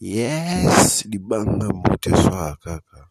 Yes libanga mbote swaa kaka.